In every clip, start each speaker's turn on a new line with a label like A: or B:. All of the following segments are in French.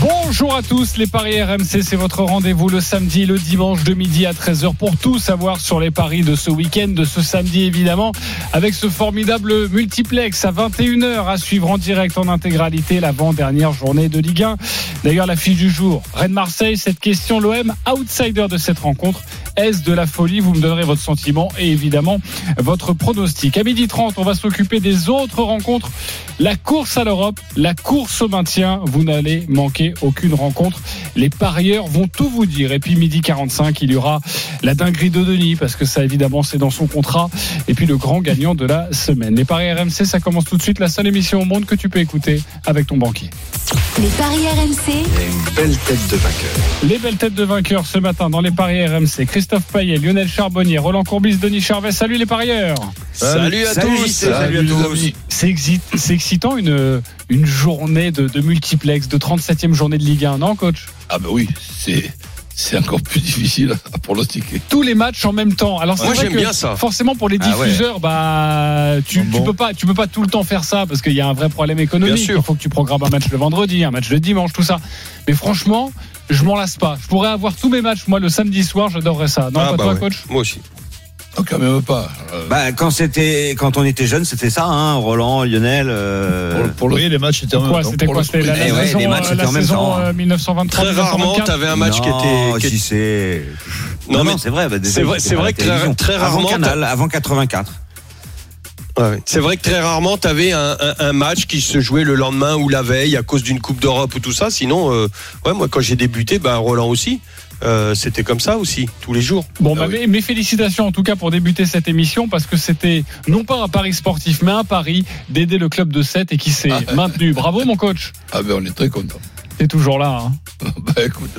A: Bonjour à tous, les paris RMC, c'est votre rendez-vous le samedi le dimanche de midi à 13h pour tout savoir sur les paris de ce week-end, de ce samedi évidemment, avec ce formidable multiplex à 21h à suivre en direct en intégralité l'avant-dernière journée de Ligue 1. D'ailleurs, la fiche du jour, Rennes-Marseille, cette question, l'OM, outsider de cette rencontre, est-ce de la folie? Vous me donnerez votre sentiment et évidemment votre pronostic. À midi 30, on va s'occuper des autres rencontres. La course à l'Europe, la course au maintien. Vous n'allez manquer aucune rencontre. Les parieurs vont tout vous dire. Et puis midi 45, il y aura la dinguerie de Denis parce que ça évidemment c'est dans son contrat. Et puis le grand gagnant de la semaine. Les paris RMC, ça commence tout de suite. La seule émission au monde que tu peux écouter avec ton banquier.
B: Les paris RMC,
C: une belle tête de vainqueur.
A: Les belles têtes de vainqueurs ce matin dans les paris RMC. Christophe Payet, Lionel Charbonnier, Roland Courbis, Denis Charvet. Salut les parieurs.
C: Salut à
D: Salut,
C: tous.
D: Salut à tous.
A: C'est excitant une, une journée de, de multiplex, de 37e journée de Ligue 1, non coach?
D: Ah ben oui, c'est c'est encore plus difficile à pronostiquer.
A: Tous les matchs en même temps. Alors c'est
C: Moi,
A: vrai
C: j'aime
A: que
C: bien ça.
A: forcément pour les
C: Ah ouais.
A: diffuseurs, bah tu,
D: Bon.
A: tu peux pas tu peux pas tout le temps faire ça parce qu'il y a un vrai problème économique.
C: Bien sûr.
A: Il faut que tu programmes un match le vendredi, un match le dimanche, tout ça. Mais franchement, je m'en lasse pas. Je pourrais avoir tous mes matchs moi le samedi soir, j'adorerais ça. Non
C: Ah,
A: pas
C: bah
A: toi
C: ouais.
A: coach?
C: Moi aussi.
D: Non, quand même pas. Euh,
E: Bah, quand c'était, quand on était jeune, c'était ça, hein, Roland, Lionel. euh,
D: pour, pour le,
F: Oui, les matchs étaient en même
A: Quoi
F: temps.
A: C'était quoi C'était la,
E: Eh
A: la
E: ouais,
A: saison,
E: les matchs
A: euh,
E: étaient
A: la
E: en même
A: saison
E: temps, hein.
A: euh, 1923
C: Très rarement,
A: 1924?
C: t'avais un match qui
E: non,
C: était. qui
E: si c'est.
C: Non,
E: Non,
C: mais
E: c'est vrai. bah,
C: c'est vrai- c'est vrai
E: la
C: que très- très
E: Avant
C: rarement,
E: Canal, avant 84.
C: Ouais, ouais. C'est vrai que très rarement, tu avais un, un- un match qui se jouait le lendemain ou la veille à cause d'une Coupe d'Europe ou tout ça. Sinon, euh, ouais, moi, quand j'ai débuté, bah, Roland aussi, euh, c'était comme ça aussi, tous les jours.
A: Bon,
C: Ah
A: bah,
C: oui.
A: mes, mes félicitations en tout cas pour débuter cette émission parce que c'était non pas un pari sportif mais un pari d'aider le club de 7 et qui s'est
D: Ah.
A: maintenu. Bravo mon coach,
D: Ah ben on est très content.
A: t'es toujours là. Hein.
D: bah écoute,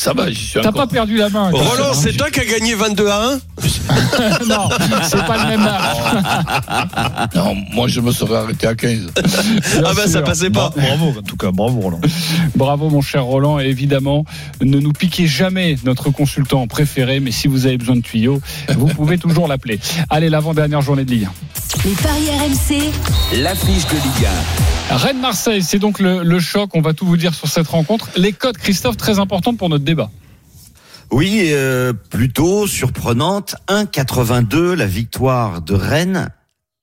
D: ça va, j'y suis
A: T'as
D: encore.
A: pas perdu la main.
C: Roland, c'est toi qui as gagné 22 à 1
A: non, c'est pas le même match.
D: Non, moi je me serais arrêté à 15.
C: Ah bah ça passait pas.
F: Bravo, en tout cas, bravo Roland.
A: Bravo mon cher Roland et évidemment ne nous piquez jamais notre consultant préféré mais si vous avez besoin de tuyaux vous pouvez toujours l'appeler. Allez l'avant-dernière journée de Ligue 1.
B: Les paris RMC,
G: L'affiche de Ligue
A: Rennes-Marseille, c'est donc le, le choc. On va tout vous dire sur cette rencontre. Les codes, Christophe, très importantes pour notre débat.
E: Oui, euh, plutôt surprenante. 1,82 la victoire de Rennes,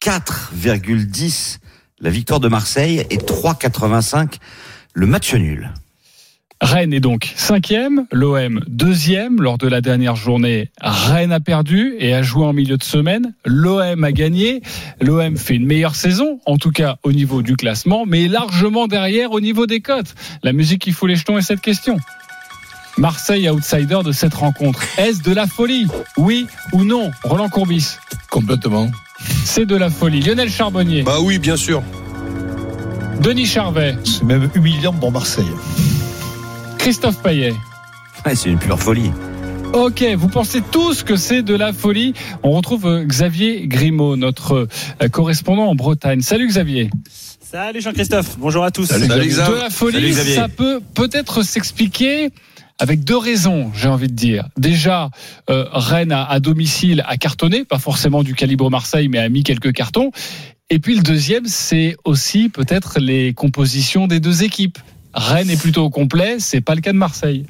E: 4,10 la victoire de Marseille et 3,85 le match nul.
A: Rennes est donc cinquième, l'OM deuxième lors de la dernière journée. Rennes a perdu et a joué en milieu de semaine. L'OM a gagné. L'OM fait une meilleure saison, en tout cas au niveau du classement, mais largement derrière au niveau des cotes. La musique qui fout les jetons est cette question. Marseille outsider de cette rencontre. Est-ce de la folie? Oui ou non? Roland Courbis.
D: Complètement.
A: C'est de la folie. Lionel Charbonnier.
C: Bah oui, bien sûr.
A: Denis Charvet.
F: C'est même humiliant pour Marseille.
A: Christophe Payet.
E: Ouais, c'est une pure folie.
A: Ok, vous pensez tous que c'est de la folie. On retrouve euh, Xavier Grimaud, notre euh, correspondant en Bretagne. Salut Xavier.
H: Salut Jean-Christophe, bonjour à tous.
D: Salut,
C: Salut,
D: Xavier.
C: Xav.
A: De la folie,
E: Salut,
A: ça peut peut-être s'expliquer avec deux raisons, j'ai envie de dire. Déjà, euh, Rennes à, à domicile a cartonné, pas forcément du calibre Marseille, mais a mis quelques cartons. Et puis le deuxième, c'est aussi peut-être les compositions des deux équipes. Rennes est plutôt au complet, c'est pas le cas de Marseille.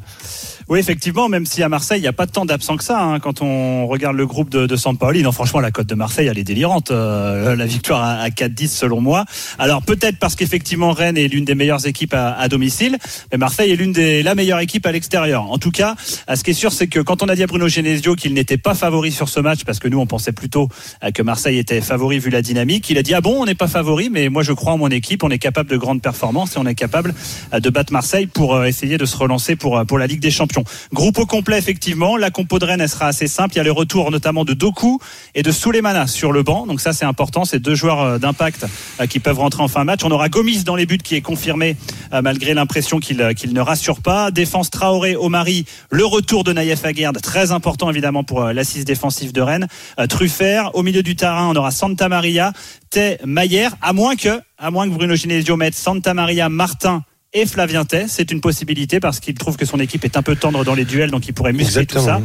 H: Oui, effectivement, même si à Marseille, il n'y a pas tant d'absents que ça, hein, quand on regarde le groupe de, de Sampaoli. Non, franchement, la cote de Marseille, elle est délirante. Euh, la victoire à, à 4-10, selon moi. Alors, peut-être parce qu'effectivement, Rennes est l'une des meilleures équipes à, à domicile, mais Marseille est l'une des la meilleure équipe à l'extérieur. En tout cas, à ce qui est sûr, c'est que quand on a dit à Bruno Genesio qu'il n'était pas favori sur ce match, parce que nous, on pensait plutôt euh, que Marseille était favori vu la dynamique, il a dit ah bon, on n'est pas favori, mais moi, je crois en mon équipe, on est capable de grandes performances et on est capable euh, de battre Marseille pour euh, essayer de se relancer pour, euh, pour la Ligue des Champions. Groupe au complet, effectivement. La compo de Rennes, sera assez simple. Il y a les retours notamment de Doku et de Souleymana sur le banc. Donc ça, c'est important. C'est deux joueurs euh, d'impact euh, qui peuvent rentrer en fin de match. On aura Gomis dans les buts qui est confirmé euh, malgré l'impression qu'il ne rassure pas. Défense Traoré, Omari, le retour de Naïef Aguerd, très important évidemment pour l'assise défensive de Rennes. Truffert, au milieu du terrain, on aura Santa Maria, Tay, Maillère, à moins que, à moins que Bruno Genesio mette Santa Maria, Martin et Flavien Tay, c'est une possibilité parce qu'il trouve que son équipe est un peu tendre dans les duels, donc il pourrait muscler tout ça.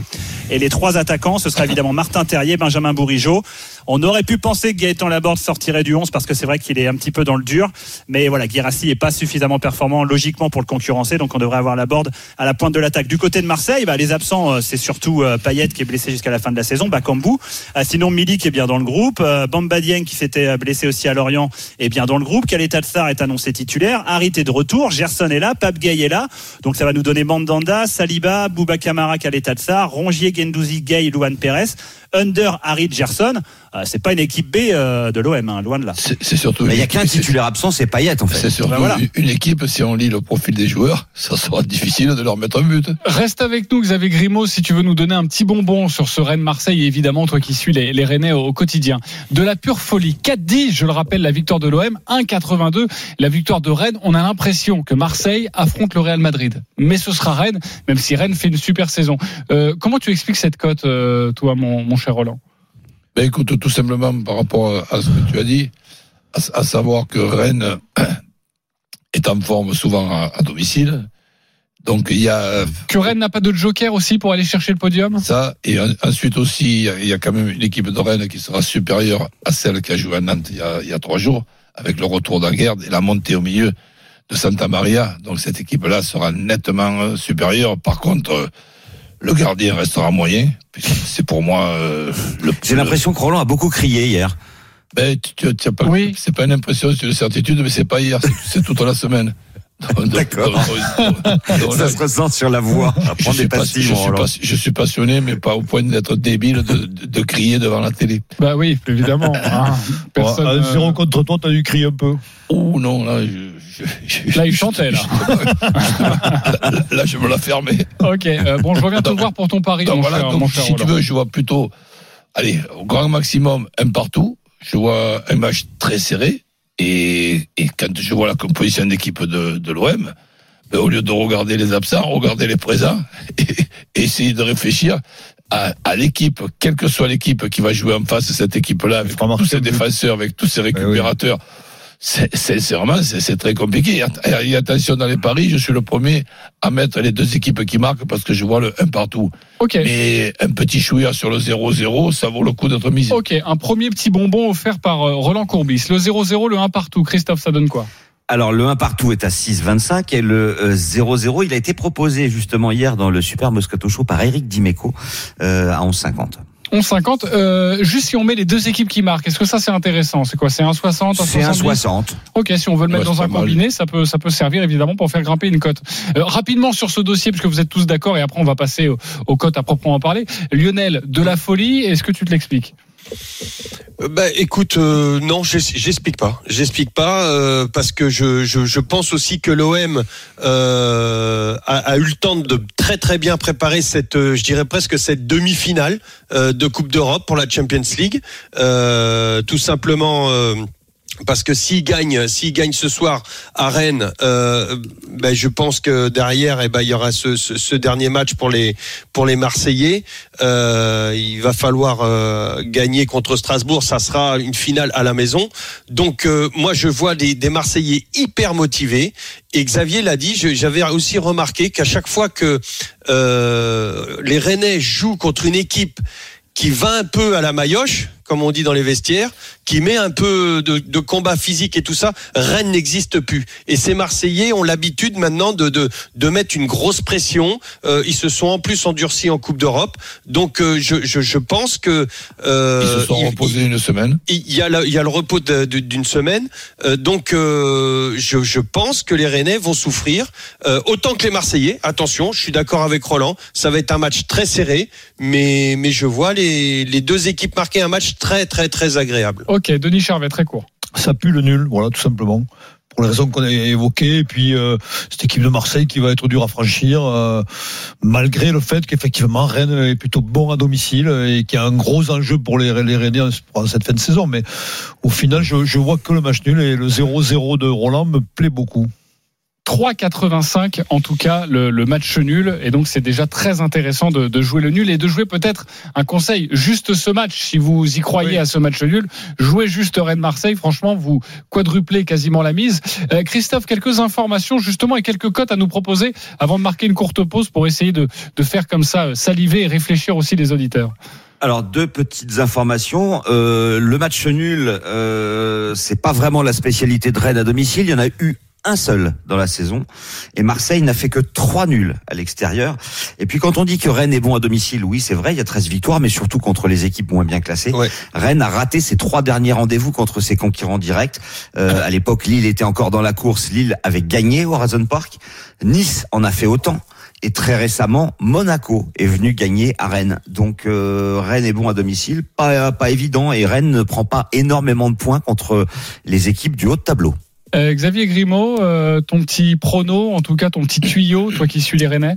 H: Et les trois attaquants, ce sera évidemment Martin Terrier, Benjamin Bourigeau. On aurait pu penser que Gaëtan Laborde sortirait du 11 parce que c'est vrai qu'il est un petit peu dans le dur. Mais voilà, Guirassi est pas suffisamment performant logiquement pour le concurrencer. Donc on devrait avoir Laborde à la pointe de l'attaque. Du côté de Marseille, bah, les absents, euh, c'est surtout euh, Payet qui est blessé jusqu'à la fin de la saison, Bakambu. Euh, sinon, Mili qui est bien dans le groupe. Bamba Dieng qui s'était blessé aussi à Lorient est bien dans le groupe. Khaled Star est annoncé titulaire. Harit est de retour. Gerson est là. Pape Gay est là. Donc ça va nous donner Mandanda, Saliba, Bouba Kamara, Khaled Star, Rongier, Gendouzi, Gay, Luan Perez. Under Harit Gerson, euh, c'est pas une équipe B euh, de l'OM, hein, loin de là.
D: C'est surtout.
E: Mais il y a qu'un titulaire absent, c'est Payet en fait.
D: C'est surtout
H: Ben voilà.
D: une équipe, si on lit le profil des joueurs, ça sera difficile de leur mettre un but.
A: Reste avec nous, Xavier Grimaud, si tu veux nous donner un petit bonbon sur ce Rennes-Marseille, et évidemment, toi qui suis les, les Rennais au, au quotidien. De la pure folie. 4-10, je le rappelle, la victoire de l'OM, 1-82, la victoire de Rennes. On a l'impression que Marseille affronte le Real Madrid. Mais ce sera Rennes, même si Rennes fait une super saison. Euh, comment tu expliques cette cote, euh, toi, mon, mon cher Roland
D: Ben écoute, tout simplement par rapport à ce que tu as dit, à, à savoir que Rennes est en forme souvent à, à domicile. Donc il y a
A: Que Rennes n'a pas de joker aussi pour aller chercher le podium?
D: Ça, et en- ensuite aussi, il y a- quand même une équipe de Rennes qui sera supérieure à celle qui a joué à Nantes il y a, il y a trois jours, avec le retour d'Aguerd et la montée au milieu de Santa Maria. Donc cette équipe-là sera nettement euh, supérieure. Par contre, euh, le gardien restera moyen, puisque c'est pour moi euh, le
E: J'ai l'impression que Roland a beaucoup crié hier.
D: Ben, tu, tu, tu as pas,
A: Oui.
D: c'est pas une impression, c'est une certitude, mais c'est pas hier, c'est- c'est toute la semaine.
E: D'accord. Ça se ressent sur la voix.
D: je,
E: des
D: suis pas-
E: pastilles,
D: je,
E: mon
D: suis
E: Roland.
D: pas- je suis passionné, mais pas au point d'être débile de, de, de crier devant la télé.
A: Bah oui, évidemment. hein. Personne,
F: à
A: euh,
F: zéro contre toi, t'as dû crier un peu.
D: Oh non, là, je, je- je-
A: Là, il chantait, là.
D: là, là, je me la fermais.
A: Ok, euh, bon, je reviens te voir pour ton pari,
D: Donc,
A: mon
D: voilà,
A: cher,
D: donc,
A: mon cher
D: si tu veux, je vois plutôt, allez, au grand maximum, un partout. Je vois un match très serré. Et, et quand je vois la composition d'équipe de, de l'OM, ben, au lieu de regarder les absents, regarder les présents et, et essayer de réfléchir à, à l'équipe, quelle que soit l'équipe qui va jouer en face de cette équipe-là, avec tous ses défenseurs, avec tous ses récupérateurs. C'est c'est- c'est vraiment, c'est c'est très compliqué. Et, attention dans les paris, je suis le premier à mettre les deux équipes qui marquent parce que je vois le un partout.
A: Ok.
D: Mais un petit chouïa sur le 0-0, ça vaut le coup d'être mis.
A: Ok, un premier petit bonbon offert par euh, Roland Courbis. Le 0-0, le 1 partout. Christophe, ça donne quoi?
E: Alors le 1 partout est à 6,25 et le euh, 0-0, il a été proposé justement hier dans le Super Moscato Show par Eric Dimeco euh, à 11,50.
A: 11-50. Euh, juste si on met les deux équipes qui marquent, est-ce que ça c'est intéressant? C'est quoi? C'est 1,60
E: C'est
A: 1,70
E: 1,60.
A: Ok, si on veut le
D: Ouais,
A: mettre dans un combiné, ça peut, ça peut servir évidemment pour faire grimper une cote. Euh, rapidement sur ce dossier, puisque vous êtes tous d'accord, et après on va passer au- aux cotes à proprement parler. Lionel, de la folie, est-ce que tu te l'expliques?
C: Bah écoute, euh, non, j'explique pas. J'explique pas euh, parce que je, je, je pense aussi que l'OM euh, a, a eu le temps de très très bien préparer cette, euh, je dirais presque cette demi-finale euh, de Coupe d'Europe pour la Champions League. Euh, tout simplement. Parce que s'il gagne, s'il gagne ce soir à Rennes, euh, ben je pense que derrière, eh ben il y aura ce, ce, ce dernier match pour les pour les Marseillais. Euh, il va falloir euh, gagner contre Strasbourg. Ça sera une finale à la maison. Donc euh, moi, je vois des, des Marseillais hyper motivés. Et Xavier l'a dit. J'avais aussi remarqué qu'à chaque fois que euh, les Rennais jouent contre une équipe qui va un peu à la maillotche, comme on dit dans les vestiaires, qui met un peu de, de combat physique et tout ça, Rennes n'existe plus. Et ces Marseillais ont l'habitude maintenant de, de, de mettre une grosse pression. Euh, ils se sont en plus endurcis en Coupe d'Europe. Donc euh, je, je, je pense que euh,
D: Ils se sont
C: il-
D: reposés une semaine.
C: il y a, la- il y a le repos d'une semaine, donc je, je pense que les Rennais vont souffrir autant que les Marseillais. Attention, je suis d'accord avec Roland, ça va être un match très serré, mais mais je vois les, les deux équipes marquer un match très très très agréable.
A: Ok, Denis Charvet, très court.
F: Ça pue le nul, voilà, tout simplement. pour les raisons qu'on a évoquées. Et puis euh, cette équipe de Marseille qui va être dure à franchir, euh, malgré le fait qu'effectivement Rennes est plutôt bon à domicile et qu'il y a un gros enjeu pour les, les en, en cette fin de saison. Mais au final, je, je vois que le match nul et le 0-0 de Roland me plaît beaucoup.
A: 3,85 en tout cas le, le match nul et donc c'est déjà très intéressant de, de jouer le nul et de jouer peut-être un conseil juste ce match si vous y croyez
F: Oui.
A: à ce match nul jouez juste Rennes Marseille franchement vous quadruplez quasiment la mise Euh, Christophe quelques informations justement et quelques cotes à nous proposer avant de marquer une courte pause pour essayer de, de faire comme ça euh, saliver et réfléchir aussi les auditeurs
E: Alors deux petites informations. Euh, le match nul, euh, c'est pas vraiment la spécialité de Rennes à domicile. Il y en a eu un seul dans la saison et Marseille n'a fait que trois nuls à l'extérieur. Et puis quand on dit que Rennes est bon à domicile, oui c'est vrai, il y a 13 victoires, mais surtout contre les équipes moins bien classées.
C: Ouais.
E: Rennes a raté ses trois derniers rendez-vous contre ses concurrents directs. Euh, à l'époque, Lille était encore dans la course. Lille avait gagné au Horizon Park. Nice en a fait autant. Et très récemment, Monaco est venu gagner à Rennes. Donc euh, Rennes est bon à domicile, pas pas évident, et Rennes ne prend pas énormément de points contre les équipes du haut de tableau.
A: Euh, Xavier Grimaud euh, ton petit prono en tout cas ton petit tuyau toi qui suis les Rennais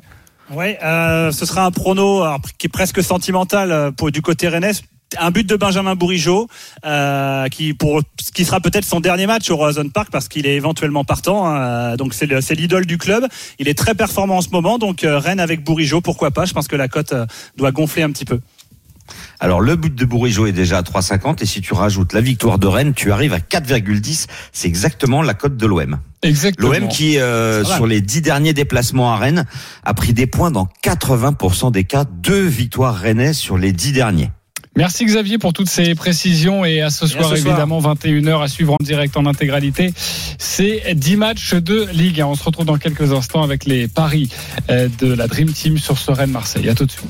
H: Ouais, euh, ce sera un prono alors, qui est presque sentimental euh, pour du côté rennais. Un but de Benjamin Bourigeau, euh, qui pour ce qui sera peut-être son dernier match au Horizon Park parce qu'il est éventuellement partant. hein. donc c'est le- c'est l'idole du club. Il est très performant en ce moment. Donc euh, Rennes avec Bourigeau, pourquoi pas? Je pense que la cote euh, doit gonfler un petit peu.
E: Alors le but de Bourigeau est déjà à 3,50 et si tu rajoutes la victoire de Rennes, tu arrives à 4,10. C'est exactement la cote de l'OM.
A: exactement
E: L'OM qui, euh, sur les dix derniers déplacements à Rennes, a pris des points dans 80% des cas. Deux victoires rennais sur les dix derniers.
A: Merci Xavier pour toutes ces précisions et à ce soir
H: ce soir.
A: évidemment 21h à suivre en direct en intégralité. C'est 10 matchs de Ligue 1. On se retrouve dans quelques instants avec les paris euh, de la Dream Team sur ce Rennes Marseille. À tout de suite.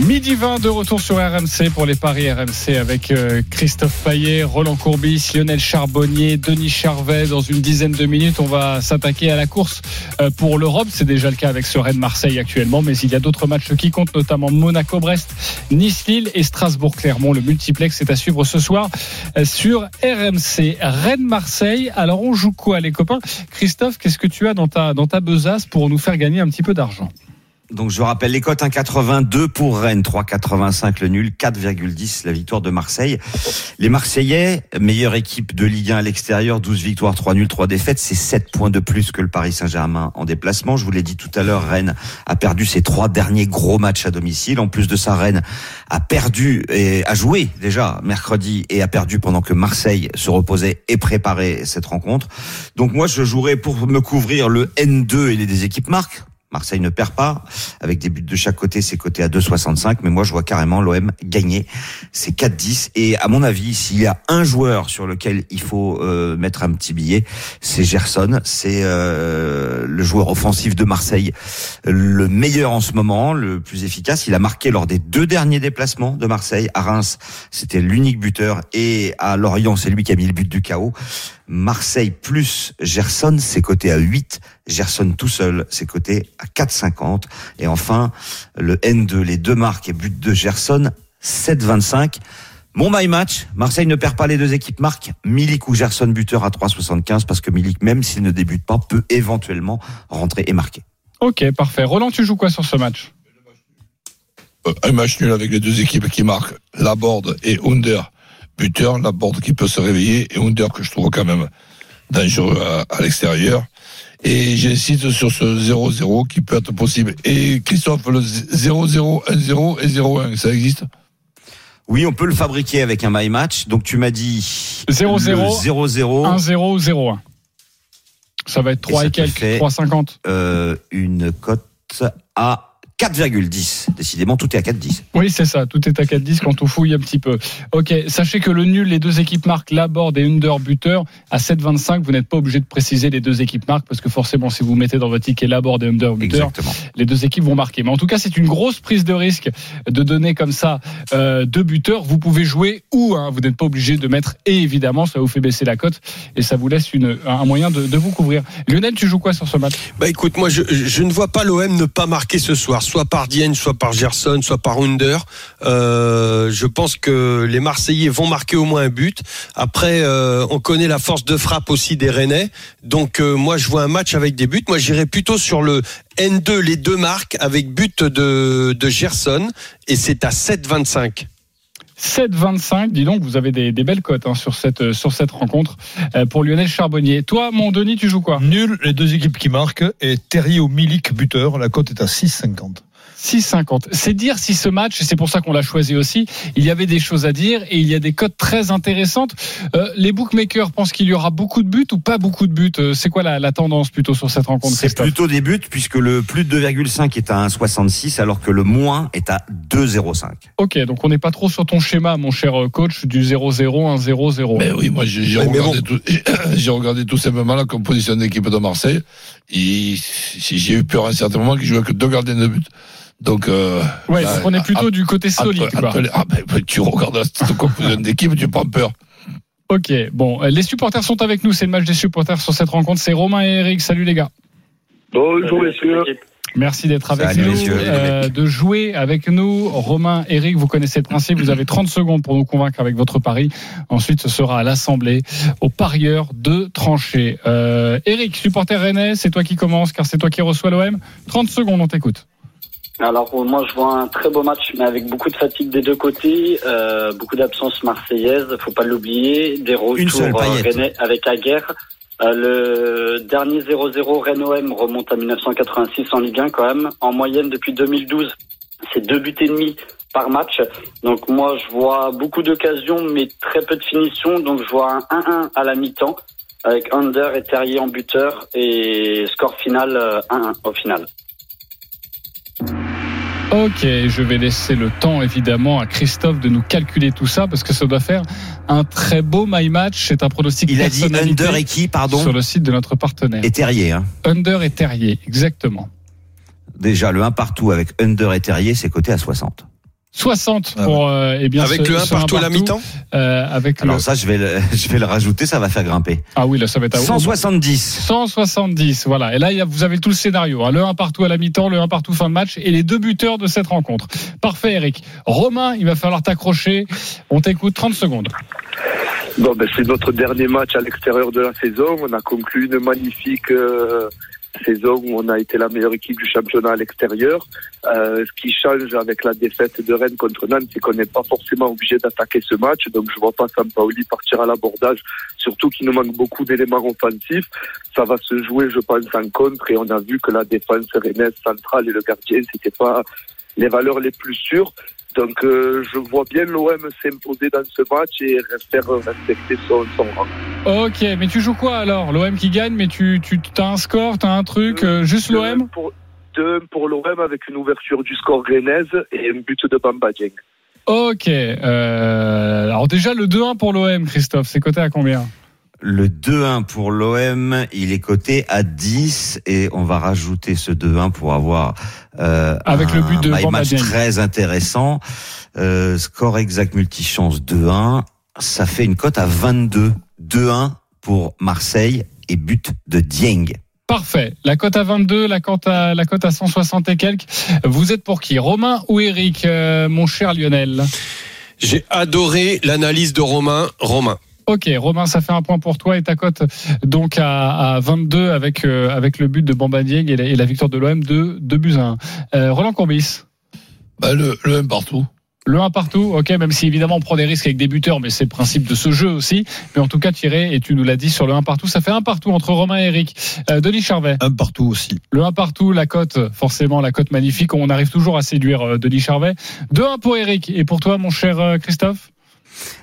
A: Midi 20 de retour sur RMC pour les paris RMC avec euh, Christophe Paillet, Roland Courbis, Lionel Charbonnier, Denis Charvet. Dans une dizaine de minutes, on va s'attaquer à la course euh, pour l'Europe. C'est déjà le cas avec ce Rennes Marseille actuellement, mais il y a d'autres matchs qui comptent, notamment Monaco-Brest, Nice-Lille et Strasbourg-Clermont. Le multiplex est à suivre ce soir euh, sur RMC. Rennes-Marseille. Alors on joue quoi les copains? Christophe, qu'est-ce que tu as dans ta, dans ta besace pour nous faire gagner un petit peu d'argent?
E: Donc je rappelle les cotes 1,82 pour Rennes, 3,85 le nul, 4,10 la victoire de Marseille. Les Marseillais, meilleure équipe de Ligue 1 à l'extérieur, 12 victoires, 3 nuls, 3 défaites, c'est 7 points de plus que le Paris Saint-Germain en déplacement. Je vous l'ai dit tout à l'heure, Rennes a perdu ses trois derniers gros matchs à domicile. En plus de ça, Rennes a perdu et a joué déjà mercredi et a perdu pendant que Marseille se reposait et préparait cette rencontre. Donc moi, je jouerai pour me couvrir le N2 et les équipes marques. Marseille ne perd pas, avec des buts de chaque côté, c'est coté à 2,65, mais moi je vois carrément l'OM gagner, c'est 4-10, et à mon avis, s'il y a un joueur sur lequel il faut euh, mettre un petit billet, c'est Gerson, c'est euh, le joueur offensif de Marseille, le meilleur en ce moment, le plus efficace, il a marqué lors des deux derniers déplacements de Marseille, à Reims, c'était l'unique buteur, et à Lorient, c'est lui qui a mis le but du chaos. Marseille plus Gerson, c'est coté à 8. Gerson tout seul, c'est coté à 4,50. Et enfin, le N2, les deux marques et but de Gerson, 7,25. Mon my match, Marseille ne perd pas les deux équipes marques. Milik ou Gerson buteur à 3,75 parce que Milik, même s'il ne débute pas, peut éventuellement rentrer et marquer.
A: Ok, parfait. Roland, tu joues quoi sur ce match?
D: Euh, un match nul avec les deux équipes qui marquent Laborde et Under buteur, Laborde qui peut se réveiller et Under que je trouve quand même dangereux à, à l'extérieur. Et j'insiste sur ce 0-0 qui peut être possible. Et Christophe, le 0-0, 1-0 et 0-1, ça existe?
E: Oui, on peut le fabriquer avec un my match. Donc tu m'as dit
A: 0-0,
E: le 0-0.
A: 1-0 ou 0-1 Ça va être 3
E: ça
A: et, quelques,
E: fait-
A: 3,50.
E: euh, une cote à 4,10. Décidément, tout est à 4,10.
A: Oui, c'est ça. Tout est à 4-10 quand on fouille un petit peu. Ok, sachez que le nul, les deux équipes marquent Laborde et Under buteur à 7,25. Vous n'êtes pas obligé de préciser les deux équipes marquent parce que forcément, si vous mettez dans votre ticket Laborde et Under buteur,
E: Exactement.
A: les deux équipes vont marquer. Mais en tout cas, c'est une grosse prise de risque de donner comme ça euh, deux buteurs. Vous pouvez jouer ou hein, vous n'êtes pas obligé de mettre et évidemment, ça vous fait baisser la cote et ça vous laisse une, un moyen de, de vous couvrir. Lionel, tu joues quoi sur ce match?
C: Bah écoute, moi je, je ne vois pas l'OM ne pas marquer ce soir. Soit par Dienne, soit par Gerson, soit par Under. Euh, je pense que les Marseillais vont marquer au moins un but. Après, euh, on connaît la force de frappe aussi des Rennais. Donc euh, moi, je vois un match avec des buts. Moi, j'irais plutôt sur le N2, les deux marques, avec but de, de Gerson. Et c'est à 7,25.
A: 7-25, dis donc, vous avez des, des belles cotes hein, sur, cette, sur cette rencontre euh, pour Lionel Charbonnier. Toi, mon Denis, tu joues quoi?
F: Nul, les deux équipes qui marquent. Et Terrier au Milik buteur. La cote est à 6,50.
A: 6,50. C'est dire si ce match, et c'est pour ça qu'on l'a choisi aussi, il y avait des choses à dire et il y a des cotes très intéressantes. Euh, les bookmakers pensent qu'il y aura beaucoup de buts ou pas beaucoup de buts? Euh, C'est quoi la, la tendance plutôt sur cette rencontre
E: C'est plutôt des buts puisque le plus de 2,5 est à 1,66 alors que le moins est à 2,05.
A: Ok, donc on n'est pas trop sur ton schéma, mon cher euh, coach, du 0-0, 1-0-0.
D: Mais oui, moi j'ai regardé, tout, j'ai regardé tout simplement la composition d'équipe de Marseille. Et si j'ai eu peur à un certain moment qu'il jouait que deux gardiens de but. Donc, euh,
A: Ouais,
D: là,
A: donc on est plutôt du côté solide.
D: entre- entre ah, ben, tu regardes la cette composition d'équipe, tu prends peur.
A: Ok, bon, euh, les supporters sont avec nous, c'est le match des supporters sur cette rencontre. C'est Romain et Eric. Salut les gars.
I: Bonjour messieurs.
A: Merci d'être avec
E: Salut,
A: nous, euh, de jouer avec nous. Romain, Eric, vous connaissez le principe. Vous avez 30 secondes pour nous convaincre avec votre pari. Ensuite, ce sera à l'Assemblée, aux parieurs de trancher. Euh, Eric, supporter rennais, c'est toi qui commence car c'est toi qui reçois l'OM. 30 secondes, on t'écoute.
I: Alors pour moi je vois un très beau match mais avec beaucoup de fatigue des deux côtés, euh, beaucoup d'absences marseillaises, faut pas l'oublier, des retours euh, rennais avec Aguerre. Euh, le dernier 0-0 Rennes-OM remonte à 1986 en Ligue 1 quand même. En moyenne depuis 2012, c'est deux buts et demi par match. Donc moi je vois beaucoup d'occasions mais très peu de finition. Donc je vois un 1-1 à la mi-temps avec Under et Terrier en buteur et score final euh, 1-1 au final.
A: Ok, je vais laisser le temps évidemment à Christophe de nous calculer tout ça parce que ça doit faire un très beau my match. C'est un pronostic
E: Il a dit
A: personnalité
E: Under et qui, pardon
A: sur le site de notre partenaire.
E: Et Terrier. Hein.
A: Under et Terrier, exactement.
E: Déjà, le 1 partout avec Under et Terrier, c'est coté à 60.
A: 60
F: Ah
A: pour euh, eh bien
C: Avec
A: ce-
C: le 1
A: ce
C: partout à la mi-temps
A: euh, avec
E: Alors
A: le...
E: ça, je vais le, je vais le rajouter, ça va faire grimper.
A: ah oui là ça va être à
E: 170.
A: 170 voilà et là il y a- vous avez tout le scénario hein. le 1 partout à la mi-temps le 1 partout fin de match et les deux buteurs de cette rencontre parfait Eric Romain il va falloir t'accrocher on t'écoute 30 secondes
J: Bon, ben, c'est notre dernier match à l'extérieur de la saison. On a conclu une magnifique euh, saison où on a été la meilleure équipe du championnat à l'extérieur. Euh, ce qui change avec la défaite de Rennes contre Nantes, c'est qu'on n'est pas forcément obligé d'attaquer ce match. Donc je vois pas Sampaoli partir à l'abordage, surtout qu'il nous manque beaucoup d'éléments offensifs. Ça va se jouer, je pense, en contre. Et on a vu que la défense rennaise centrale et le gardien, c'était pas les valeurs les plus sûres. Donc euh, je vois bien l'OM s'imposer dans ce match et faire respecter son, son rang.
A: ok mais tu joues quoi alors? l'OM qui gagne mais tu tu as un score t'as un truc euh, juste l'OM
J: Pour, pour l'OM avec une ouverture du score rennaise et un but de Bamba Dieng.
A: ok euh, alors déjà le 2-1 pour l'OM Christophe c'est coté à combien?
E: Le 2-1 pour l'OM, il est coté à 10 et on va rajouter ce 2-1 pour avoir euh,
A: Avec
E: un
A: le but de
E: my
A: Bamba
E: match très intéressant. Euh, score exact multichance 2-1, ça fait une cote à 22. 2-1 pour Marseille et but de Dieng.
A: Parfait. La cote à 22, la cote à, la cote à 160 et quelques. Vous êtes pour qui Romain ou Eric, euh, mon cher Lionel?
C: J'ai adoré l'analyse de Romain. Romain.
A: Ok, Romain, ça fait un point pour toi et ta cote donc à, à 22 avec euh, avec le but de Bamba Dieng et la, et la victoire de l'OM de 2 buts à 1. Euh, Roland Courbis,
D: Bah, le, le 1 partout.
A: le 1 partout, ok, même si évidemment on prend des risques avec des buteurs, mais c'est le principe de ce jeu aussi. Mais en tout cas, tiré, et tu nous l'as dit sur le 1 partout, ça fait un partout entre Romain et Eric. Euh, Denis Charvet,
F: Un partout aussi.
A: le 1 partout, la cote, forcément la cote magnifique, on arrive toujours à séduire euh, Denis Charvet. 2-1 pour Eric, et pour toi mon cher euh, Christophe?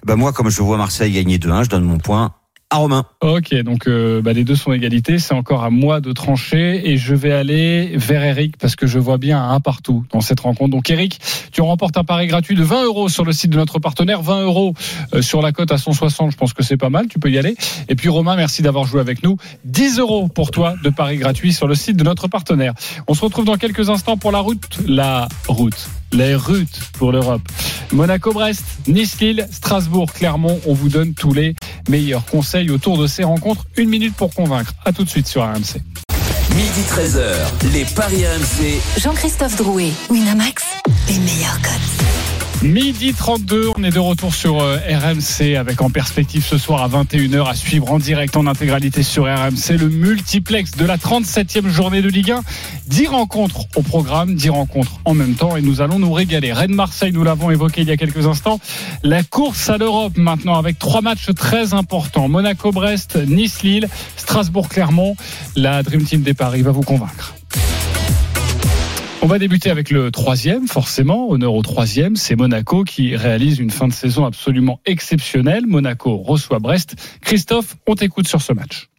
E: Ben moi, comme je vois Marseille gagner 2-1, je donne mon point à Romain.
A: Ok, donc euh, bah, les deux sont égalité. C'est encore à moi de trancher et je vais aller vers Eric parce que je vois bien un partout dans cette rencontre. Donc Eric, tu remportes un pari gratuit de 20 euros sur le site de notre partenaire, 20 euros euh, sur la cote à 160. Je pense que c'est pas mal. Tu peux y aller. Et puis Romain, merci d'avoir joué avec nous. 10 euros pour toi de pari gratuit sur le site de notre partenaire. On se retrouve dans quelques instants pour la route, la route, les routes pour l'Europe. Monaco-Brest, Nice-Lille, Strasbourg-Clermont. On vous donne tous les meilleurs conseils autour de ces rencontres. Une minute pour convaincre. À tout de suite sur RMC.
G: Midi 13h, les Paris RMC.
B: Jean-Christophe Drouet, Winamax, les meilleurs codes.
A: Midi 32, on est de retour sur euh, RMC avec en perspective ce soir à 21h à suivre en direct en intégralité sur RMC le multiplex de la 37e journée de Ligue 1. 10 rencontres au programme, 10 rencontres en même temps et nous allons nous régaler. Rennes-Marseille, nous l'avons évoqué il y a quelques instants. La course à l'Europe maintenant avec trois matchs très importants. Monaco-Brest, Nice-Lille, Strasbourg-Clermont. La Dream Team des Paris va vous convaincre. On va débuter avec le troisième, forcément. Honneur au troisième, c'est Monaco qui réalise une fin de saison absolument exceptionnelle. Monaco reçoit Brest. Christophe, on t'écoute sur ce match.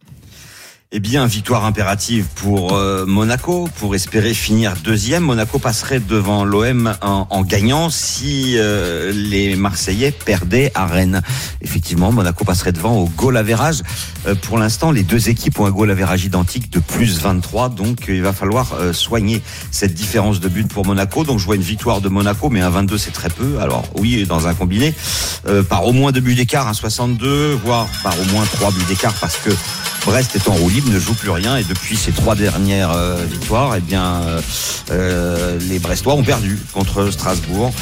E: Eh bien, victoire impérative pour euh, Monaco pour espérer finir deuxième. Monaco passerait devant l'OM en, en, gagnant si euh, les Marseillais perdaient à Rennes. Effectivement, Monaco passerait devant au goal average. Euh, pour l'instant, les deux équipes ont un goal average identique de plus 23, donc il va falloir soigner cette différence de but pour Monaco. Donc je vois une victoire de Monaco, mais un 22 c'est très peu. Alors oui, dans un combiné, par au moins deux buts d'écart, un 62, voire par au moins trois buts d'écart, parce que Brest est en roue ne joue plus rien et depuis ces trois dernières euh, victoires, eh bien, euh, les Brestois ont perdu contre Strasbourg.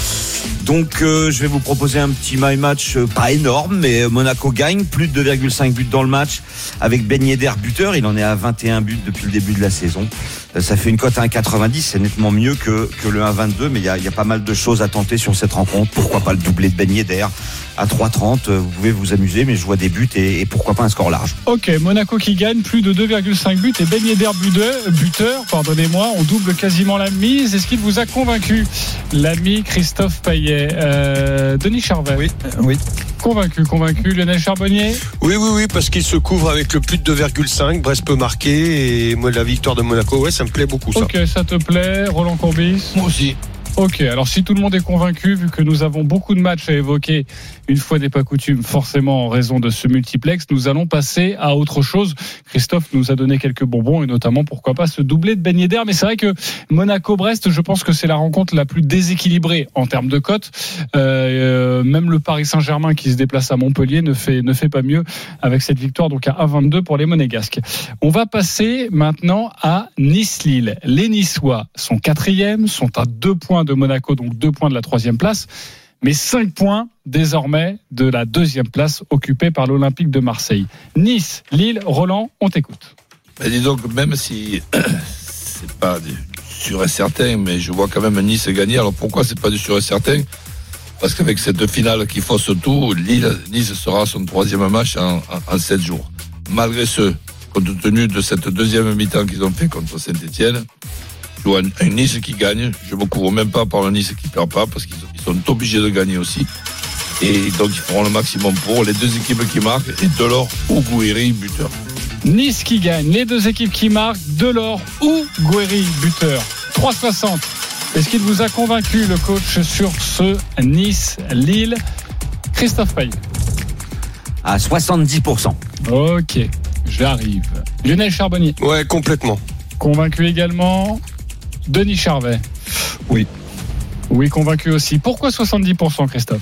E: Donc, euh, je vais vous proposer un petit my match pas énorme, mais Monaco gagne plus de 2,5 buts dans le match avec Ben Yedder buteur. Il en est à 21 buts depuis le début de la saison. Ça fait une cote à 1,90, c'est nettement mieux que, que le 1,22, mais il y a, pas mal de choses à tenter sur cette rencontre. Pourquoi pas le doublé de Ben à 3,30 Vous pouvez vous amuser, mais je vois des buts et, et pourquoi pas un score large.
A: Ok, Monaco qui gagne plus de 2,5 buts et Ben Yedder buteur, buteur pardonnez-moi, on double quasiment la mise. Est-ce qu'il vous a convaincu L'ami Christophe Payet. Euh, Denis Charvet?
F: Oui, oui.
A: Convaincu, convaincu. Lionel Charbonnier?
C: Oui, oui, oui, parce qu'il se couvre avec le plus de 2,5. Brest peut marquer et moi, la victoire de Monaco, ouais, ça me plaît beaucoup. Ça.
A: Ok, ça te plaît. Roland Courbis?
D: Moi aussi.
A: Ok, alors si tout le monde est convaincu, vu que nous avons beaucoup de matchs à évoquer, une fois n'est pas coutume, forcément en raison de ce multiplex, nous allons passer à autre chose. Christophe nous a donné quelques bonbons et notamment pourquoi pas ce doublé de Ben Yedder. Mais c'est vrai que Monaco-Brest, je pense que c'est la rencontre la plus déséquilibrée en termes de cotes. Euh, même le Paris Saint-Germain qui se déplace à Montpellier ne fait ne fait pas mieux avec cette victoire donc à 1,22 pour les Monégasques. On va passer maintenant à Nice-Lille. Les Niçois sont quatrièmes, sont à deux points de Monaco, donc deux points de la troisième place, mais cinq points désormais de la deuxième place occupée par l'Olympique de Marseille. Nice, Lille, Roland, on t'écoute.
D: Mais dis donc, même si c'est pas du sûr et certain, mais je vois quand même Nice gagner. Alors pourquoi c'est pas du sûr et certain? Parce qu'avec cette finale qui fausse tout, Lille, Nice sera son troisième match en, en, en sept jours. Malgré ce, compte tenu de cette deuxième mi-temps qu'ils ont fait contre Saint-Etienne, je vois un, un, Nice qui gagne. Je me couvre même pas par le Nice qui perd pas parce qu'ils sont obligés de gagner aussi. Et donc ils feront le maximum pour les deux équipes qui marquent et Delors ou Gouiri buteur.
A: Nice qui gagne, les deux équipes qui marquent, Delors ou Gouiri buteur. 3,60. Est-ce qu'il vous a convaincu le coach sur ce Nice-Lille? Christophe Payet
E: À 70%.
A: Ok, j'arrive. Lionel Charbonnier
C: Ouais, complètement.
A: Convaincu également? Denis Charvet
F: Oui.
A: Oui, convaincu aussi. Pourquoi 70%, Christophe?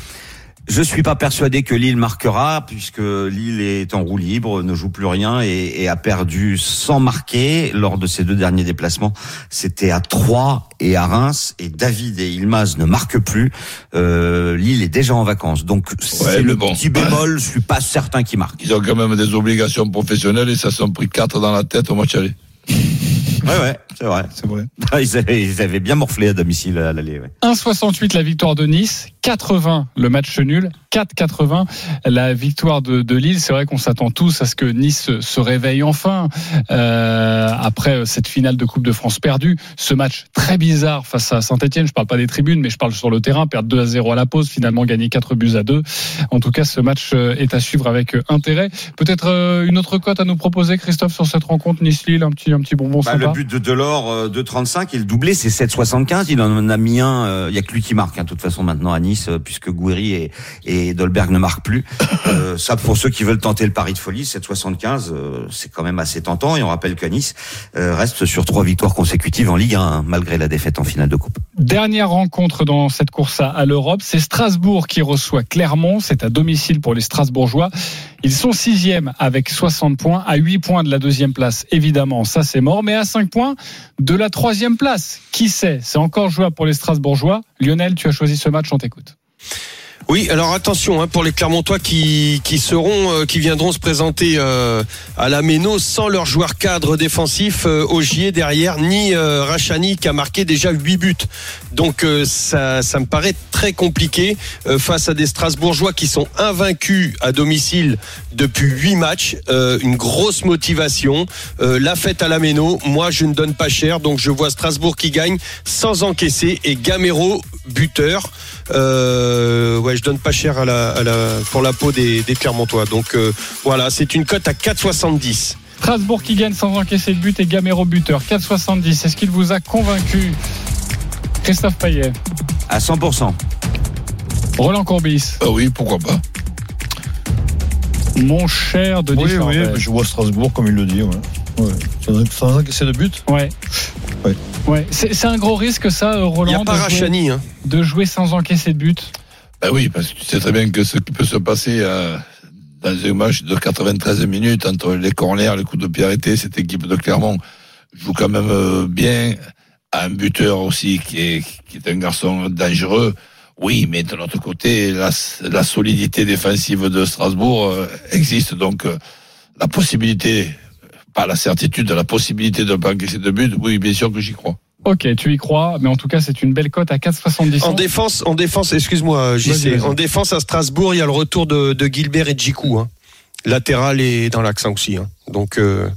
E: Je suis pas persuadé que Lille marquera puisque Lille est en roue libre, ne joue plus rien et, et, a perdu sans marquer lors de ses deux derniers déplacements. C'était à Troyes et à Reims et David et Ilmaz ne marquent plus. Euh, Lille est déjà en vacances, donc c'est
D: Ouais,
E: le
D: bon.
E: petit bémol. Je suis pas certain qu'il marque.
D: Ils ont quand même des obligations professionnelles et ça s'en pris quatre dans la tête au match aller.
E: Ouais, ouais, c'est vrai.
F: C'est vrai.
E: Ils avaient, ils avaient bien morflé à domicile à l'aller. Ouais.
A: 1,68 la victoire de Nice, 80 le match nul, 4,80 la victoire de, de Lille. C'est vrai qu'on s'attend tous à ce que Nice se, réveille enfin euh, après cette finale de Coupe de France perdue. Ce match très bizarre face à Saint-Etienne. Je parle pas des tribunes, mais je parle sur le terrain. Perdre 2 à 0 à la pause, finalement gagner 4 buts à 2. En tout cas, ce match euh, est à suivre avec euh, intérêt. Peut-être euh, une autre cote à nous proposer, Christophe, sur cette rencontre Nice-Lille, un petit, un petit bonbon
E: Bah,
A: sympa.
E: le but de Delors, euh, 2,35 et le doublé, c'est 7,75. Il en a mis un. Il y a que lui qui marque. hein, de toute façon, maintenant à Nice, puisque Gouiri est, est, et Dolberg ne marque plus. Euh, ça, pour ceux qui veulent tenter le pari de folie, 7,75, euh, c'est quand même assez tentant. Et on rappelle que Nice euh, reste sur trois victoires consécutives en Ligue 1, hein, malgré la défaite en finale de Coupe.
A: Dernière rencontre dans cette course à, à l'Europe, c'est Strasbourg qui reçoit Clermont. C'est à domicile pour les Strasbourgeois. Ils sont sixième avec 60 points, à 8 points de la deuxième place. Évidemment, ça c'est mort, mais à 5 points de la troisième place. Qui sait? C'est encore jouable pour les Strasbourgeois. Lionel, tu as choisi ce match, on t'écoute.
C: Oui, alors attention hein, pour les Clermontois qui, qui seront, euh, qui viendront se présenter euh, à la Méno sans leur joueur cadre défensif euh, Ogier derrière, ni euh, Rachani qui a marqué déjà 8 buts. Donc ça, ça me paraît très compliqué face à des Strasbourgeois qui sont invaincus à domicile depuis 8 matchs. Une grosse motivation. La fête à la Méno, moi je ne donne pas cher, donc je vois Strasbourg qui gagne sans encaisser et Gamero buteur. Euh, ouais, je donne pas cher à la, à la, pour la peau des, des Clermontois. Donc euh, voilà, c'est une cote à 4,70.
A: Strasbourg qui gagne sans encaisser de but et Gamero buteur. 4,70. Est-ce qu'il vous a convaincu Christophe Payet
E: À 100%.
A: Roland Courbis
D: Ah oui, pourquoi pas.
A: Mon cher Denis
F: Oui, oui, je vois Strasbourg comme il le dit. Ouais. Ouais. Sans- Sans encaisser de but
A: Ouais.
F: Ouais.
A: Ouais. C'est c'est un gros risque ça, euh,
C: Il n'y
A: Roland,
C: a pas
A: de, jouer,
C: Rachani. Hein.
A: de jouer sans encaisser de but.
D: Ben oui, parce que tu sais très bien que ce qui peut se passer euh, dans un match de 93 minutes entre les corners, les coups de pied arrêtés, cette équipe de Clermont joue quand même euh, bien, a un buteur aussi qui est, qui est un garçon dangereux. Oui, mais de l'autre côté, la, la solidité défensive de Strasbourg euh, existe, donc euh, la possibilité, pas la certitude, la possibilité de ne pas encaisser de but, oui, bien sûr que j'y crois.
A: Ok, tu y crois, mais en tout cas, c'est une belle cote à 4,70.
C: En défense, en défense, excuse-moi,
A: Vas-y,
C: JC. En défense à Strasbourg, il y a le retour de, de Gilbert et de Djikou. Hein. Latéral et dans l'axe aussi. Hein. Donc euh,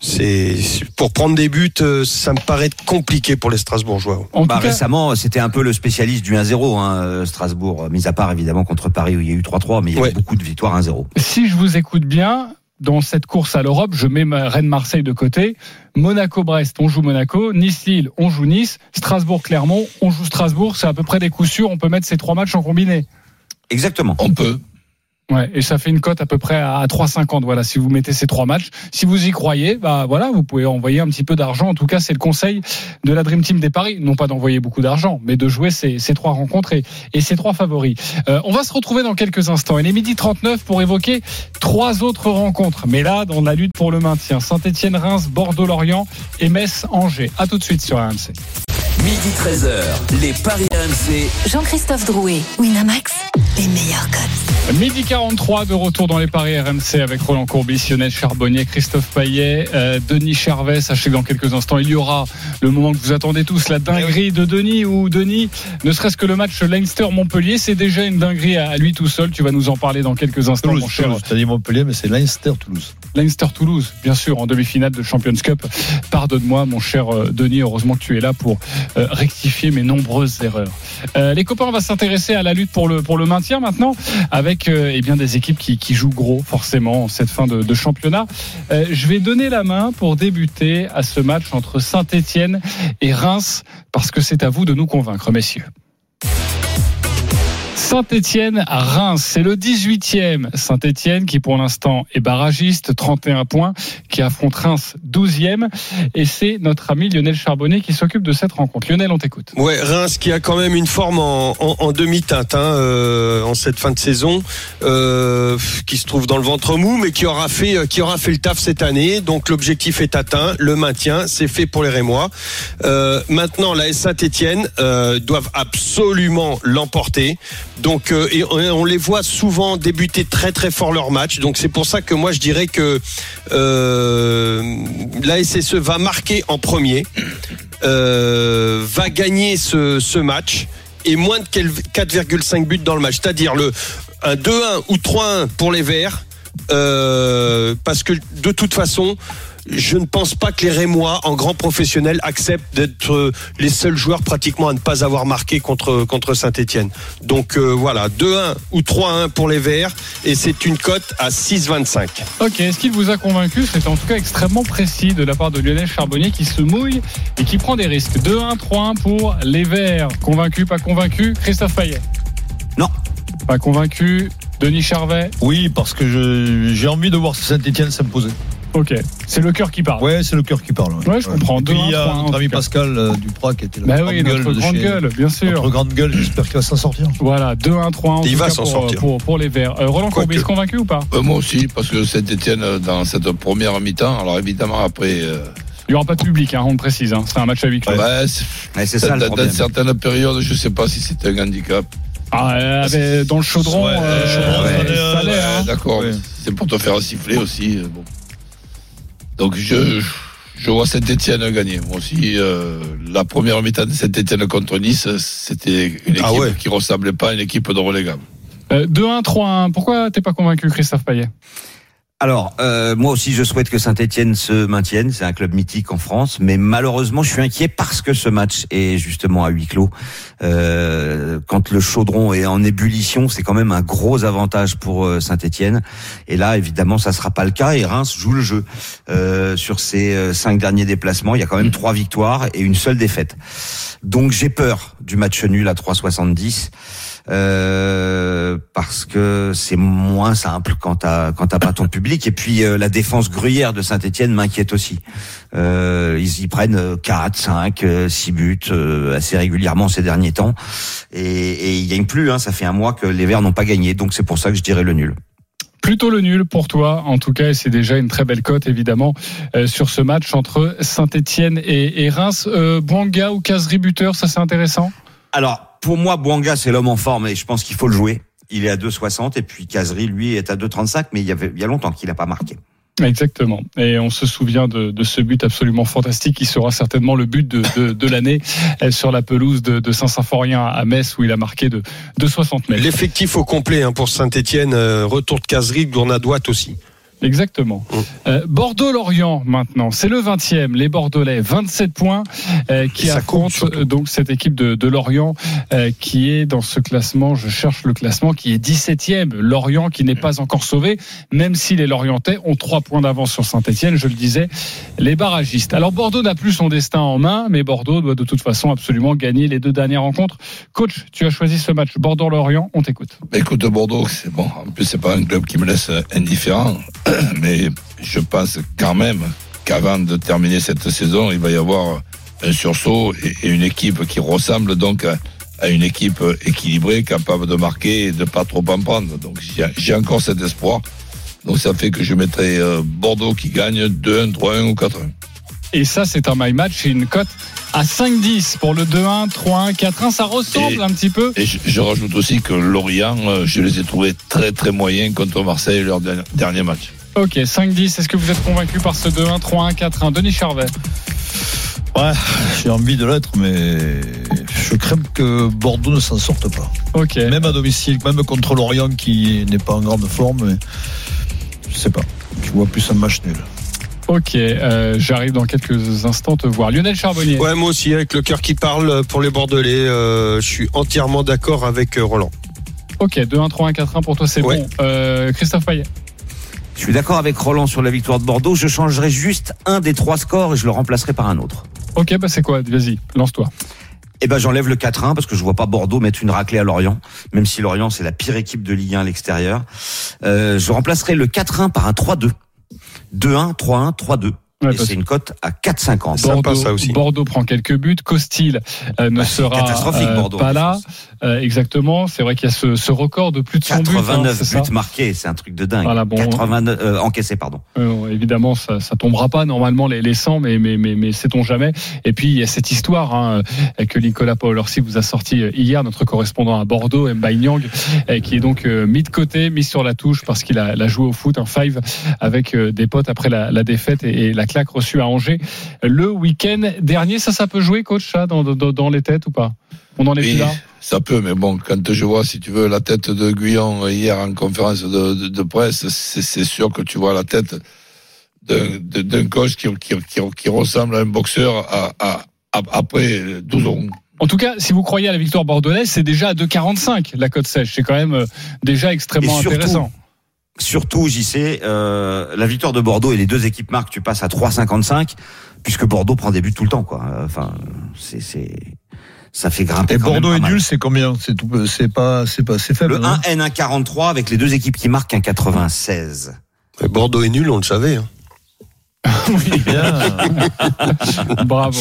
C: c'est pour prendre des buts, euh, ça me paraît compliqué pour les Strasbourgeois.
A: En
E: Bah,
A: tout cas,
E: récemment, c'était un peu le spécialiste du 1-0, hein, euh, Strasbourg, mis à part évidemment contre Paris où il y a eu 3-3, mais il y a
C: Ouais.
E: eu beaucoup de victoires 1-0.
A: si je vous écoute bien, dans cette course à l'Europe, je mets ma Rennes-Marseille de côté. Monaco-Brest, on joue Monaco. Nice-Lille, on joue Nice. Strasbourg-Clermont, on joue Strasbourg. C'est à peu près des coups sûrs. On peut mettre ces trois matchs en combiné.
E: Exactement.
D: On peut.
A: Ouais, et ça fait une cote à peu près à 3,50. Voilà, si vous mettez ces trois matchs, si vous y croyez, bah voilà, vous pouvez envoyer un petit peu d'argent. En tout cas, c'est le conseil de la Dream Team des paris, non pas d'envoyer beaucoup d'argent, mais de jouer ces, ces trois rencontres et, et ces trois favoris. Euh, on va se retrouver dans quelques instants. Il est midi 39 pour évoquer trois autres rencontres, mais là dans la lutte pour le maintien. Saint-Étienne-Reims, Bordeaux-Lorient et Metz-Angers. À tout de suite sur RMC.
G: Midi 13h, les Paris RMC.
B: Jean-Christophe Drouet, Winamax, les meilleurs codes.
A: Midi 43 de retour dans les paris RMC avec Roland Courbis, Lionel Charbonnier, Christophe Payet, euh, Denis Charvet. Sachez que dans quelques instants, il y aura le moment que vous attendez tous, la dinguerie de Denis ou Denis, ne serait-ce que le match Leinster-Montpellier, c'est déjà une dinguerie à lui tout seul. Tu vas nous en parler dans quelques instants,
F: Toulouse,
A: mon cher.
F: Toulouse. Dit Montpellier, mais c'est Leinster-Toulouse.
A: Leinster-Toulouse, bien sûr, en demi-finale de Champions Cup. Pardonne-moi, mon cher euh, Denis, heureusement que tu es là pour euh, rectifier mes nombreuses erreurs. Euh, les copains, on va s'intéresser à la lutte pour le, pour le maintien maintenant, avec euh, eh bien, des équipes qui, qui jouent gros, forcément, en cette fin de, de championnat. Euh, je vais donner la main pour débuter à ce match entre Saint-Etienne et Reims, parce que c'est à vous de nous convaincre, messieurs. Saint-Etienne à Reims, c'est le 18e Saint-Etienne qui pour l'instant est barragiste, 31 points, qui affronte Reims 12e et c'est notre ami Lionel Charbonnet qui s'occupe de cette rencontre. Lionel, on t'écoute.
C: Ouais, Reims qui a quand même une forme en, demi-teinte hein, euh, en cette fin de saison, euh, qui se trouve dans le ventre mou, mais qui aura fait qui aura fait le taf cette année. Donc l'objectif est atteint, le maintien, c'est fait pour les Rémois. Euh, maintenant, la Saint-Étienne euh, doivent absolument l'emporter. Donc euh, et on, les voit souvent débuter très très fort leur match. Donc c'est pour ça que moi je dirais que euh, la SSE va marquer en premier euh, va gagner ce, ce match et moins de quel- 4,5 buts dans le match. C'est-à-dire le un 2-1 ou 3-1 pour les Verts, euh, parce que de toute façon, je ne pense pas que les Rémois, en grand professionnel, acceptent d'être euh, les seuls joueurs pratiquement à ne pas avoir marqué contre, contre Saint-Etienne. Donc euh, voilà, 2-1 ou 3-1 pour les Verts, et c'est une cote à 6,25.
A: Ok, est-ce qu'il vous a convaincu C'est en tout cas extrêmement précis de la part de Lionel Charbonnier qui se mouille et qui prend des risques. 2-1, 3-1 pour les Verts. Convaincu, pas convaincu Christophe Payet
E: Non.
A: Pas convaincu. Denis Charvet
F: Oui, parce que j'ai envie de voir Saint-Etienne s'imposer.
A: Ok. C'est le cœur qui parle.
F: Ouais, c'est le cœur qui parle.
A: Ouais, je comprends.
F: Et puis, il y
A: 2-1,
F: a
A: 3-1, en
F: notre ami. Pascal euh, Duprat qui était là.
A: Bah oui, notre grande
F: chez-
A: gueule, bien sûr.
F: Notre grande gueule, j'espère qu'il va s'en sortir.
A: Voilà, 2-1, 3-1 en
C: Il va s'en
A: pour,
C: sortir.
A: pour, pour les Verts. Euh, Roland. Courbis, convaincu ou pas
D: Euh, moi aussi, parce que Saint-Etienne, dans cette première mi-temps, alors évidemment, après. euh,
A: Il n'y aura pas de public, hein, on le précise. hein. C'est un match à huis clos.
D: ouais, c'est-
E: ça
D: dans,
E: le
D: dans
E: problème.
D: certaines périodes, je sais pas si c'était un handicap.
A: Ah, euh, avec- dans le chaudron,
F: Ouais,
A: euh, ouais,
F: euh,
A: hein.
D: D'accord,
F: Ouais.
D: c'est pour te faire siffler aussi. euh, bon. Donc je, je vois Saint-Etienne gagner. Moi aussi, euh, la première mi-temps de Saint-Etienne contre Nice, c'était une équipe
C: Ah ouais.
D: qui ressemblait pas à une équipe de relégable.
A: Euh, 2-1, 3-1. Pourquoi t'es pas convaincu, Christophe Payet?
E: Alors, euh, moi aussi, je souhaite que Saint-Etienne se maintienne. C'est un club mythique en France, mais malheureusement, je suis inquiet parce que ce match est justement à huis clos. Euh, quand le chaudron est en ébullition, c'est quand même un gros avantage pour euh, Saint-Etienne. Et là, évidemment, ça sera pas le cas. Et Reims joue le jeu sur ses cinq derniers déplacements. Il y a quand même trois victoires et une seule défaite. Donc, j'ai peur du match nul à 3,70 euh, parce que c'est moins simple quand t'as quand t'as pas ton public et puis euh, la défense gruyère de Saint-Étienne m'inquiète aussi. Euh, ils y prennent 4, 5, 6 buts euh, assez régulièrement ces derniers temps et, et ils gagnent plus. Hein, ça fait un mois que les Verts n'ont pas gagné, donc c'est pour ça que je dirais le nul.
A: Plutôt le nul pour toi, en tout cas, et c'est déjà une très belle cote, évidemment, euh, sur ce match entre Saint-Etienne et, et Reims. Euh, Bouanga ou Casery buteur, ça c'est intéressant?
E: Alors pour moi, Bouanga c'est l'homme en forme et je pense qu'il faut le jouer. Il est à 2,60 et puis Casery lui est à 2,35, mais il y avait il y a longtemps qu'il a pas marqué.
A: Exactement. Et on se souvient de, de ce but absolument fantastique qui sera certainement le but de, de, de l'année euh, sur la pelouse de, de Saint-Symphorien à Metz où il a marqué de, de 60 mètres.
C: L'effectif au complet hein, pour Saint-Etienne, retour de caserie, Gournadoite aussi.
A: Exactement. Euh, Bordeaux-Lorient maintenant, c'est le 20e. Les Bordelais, 27 points, euh, qui affrontent euh, donc cette équipe de, de Lorient euh, qui est dans ce classement. Je cherche le classement qui est 17e. Lorient qui n'est pas encore sauvé, même si les Lorientais ont trois points d'avance sur Saint-Etienne. Je le disais, les barragistes. Alors Bordeaux n'a plus son destin en main, mais Bordeaux doit de toute façon absolument gagner les deux dernières rencontres. Coach, tu as choisi ce match Bordeaux-Lorient. On t'écoute.
D: Bah, écoute, Bordeaux, c'est bon. En plus, c'est pas un club qui me laisse indifférent. Mais je pense quand même qu'avant de terminer cette saison, il va y avoir un sursaut et une équipe qui ressemble donc à, une équipe équilibrée, capable de marquer et de pas trop en prendre. Donc j'ai encore cet espoir. Donc ça fait que je mettrai euh, Bordeaux qui gagne 2-1, 3-1 ou 4-1.
A: Et ça, c'est un my match et une cote à 5-10 pour le 2-1, 3-1, 4-1. Ça ressemble
D: Et-
A: un petit peu.
D: Et je, je rajoute aussi que Lorient, euh, je les ai trouvés très très moyens contre Marseille leur dernier match.
A: Ok, 5-10. Est-ce que vous êtes convaincu par ce 2-1, 3-1, 4-1 Denis Charvet.
F: Ouais, j'ai envie de l'être, mais je crains que Bordeaux ne s'en sorte pas.
A: Ok.
F: Même à domicile, même contre Lorient qui n'est pas en grande forme, mais je sais pas. Je vois plus un match nul.
A: Ok, euh, j'arrive dans quelques instants te voir. Lionel Charbonnier.
C: Ouais, moi aussi, avec le cœur qui parle pour les Bordelais, euh, je suis entièrement d'accord avec euh, Roland.
A: Ok, 2-1, 3-1, 4-1 pour toi, c'est
C: Ouais.
A: bon. Euh, Christophe Payet.
E: Je suis d'accord avec Roland sur la victoire de Bordeaux. Je changerai juste un des trois scores et je le remplacerai par un autre.
A: Ok, bah c'est quoi? Vas-y, lance-toi.
E: Eh ben j'enlève le 4-1 parce que je vois pas Bordeaux mettre une raclée à Lorient, même si Lorient c'est la pire équipe de Ligue 1 à l'extérieur. Euh, je remplacerai le 4-1 par un 3-2. 2-1, 3-1, 3-2.
A: Ouais,
E: c'est une cote à 4,50.
C: Sympa,
A: Bordeaux,
C: ça aussi.
A: Bordeaux prend quelques buts. Costil euh, ne
E: Bah, c'est
A: sera
E: catastrophique,
A: euh,
E: Bordeaux,
A: pas là. Euh, exactement. C'est vrai qu'il y a ce, ce record de plus de 100 buts. hein,
E: 89
A: c'est ça
E: buts marqués, c'est un truc de dingue.
A: Voilà, bon.
E: 89 euh, encaissés, pardon.
A: Euh, évidemment, ça, ça tombera pas normalement les, les 100, mais mais mais, mais sait-on jamais. Et puis il y a cette histoire hein, euh, que Nicolas Paul Orsi vous a sorti hier, notre correspondant à Bordeaux, Mbaye Nyang, euh, qui est donc euh, mis de côté, mis sur la touche parce qu'il a, il a joué au foot un five avec euh, des potes après la, la défaite et, et la claque reçue à Angers le week-end dernier. Ça, ça peut jouer, coach, ça, dans, dans, dans les têtes ou pas? On en est
D: Oui,
A: plus là?
D: ça peut, mais bon, quand je vois, si tu veux, la tête de Guyon hier en conférence de, de, de presse, c'est sûr que tu vois la tête d'un coach qui, qui, qui, qui ressemble à un boxeur à, à, à- après 12 ans.
A: En tout cas, si vous croyez à la victoire bordelaise, c'est déjà à 2,45 la cote sèche. C'est quand même euh, déjà extrêmement
E: surtout,
A: intéressant.
E: Surtout, j'y sais, euh, la victoire de Bordeaux et les deux équipes marquent, tu passes à 3,55, puisque Bordeaux prend des buts tout le temps, quoi. Enfin, c'est c'est Ça fait grimper.
F: Et
E: quand même
F: Bordeaux
E: pas
F: est
E: mal.
F: nul, c'est combien? C'est tout- c'est pas, c'est pas, c'est faible.
E: Le
F: non
E: 1N 1,43 avec les deux équipes qui marquent un 96.
C: Mais Bordeaux est nul, on le savait. hein.
F: Bien.
A: Bravo.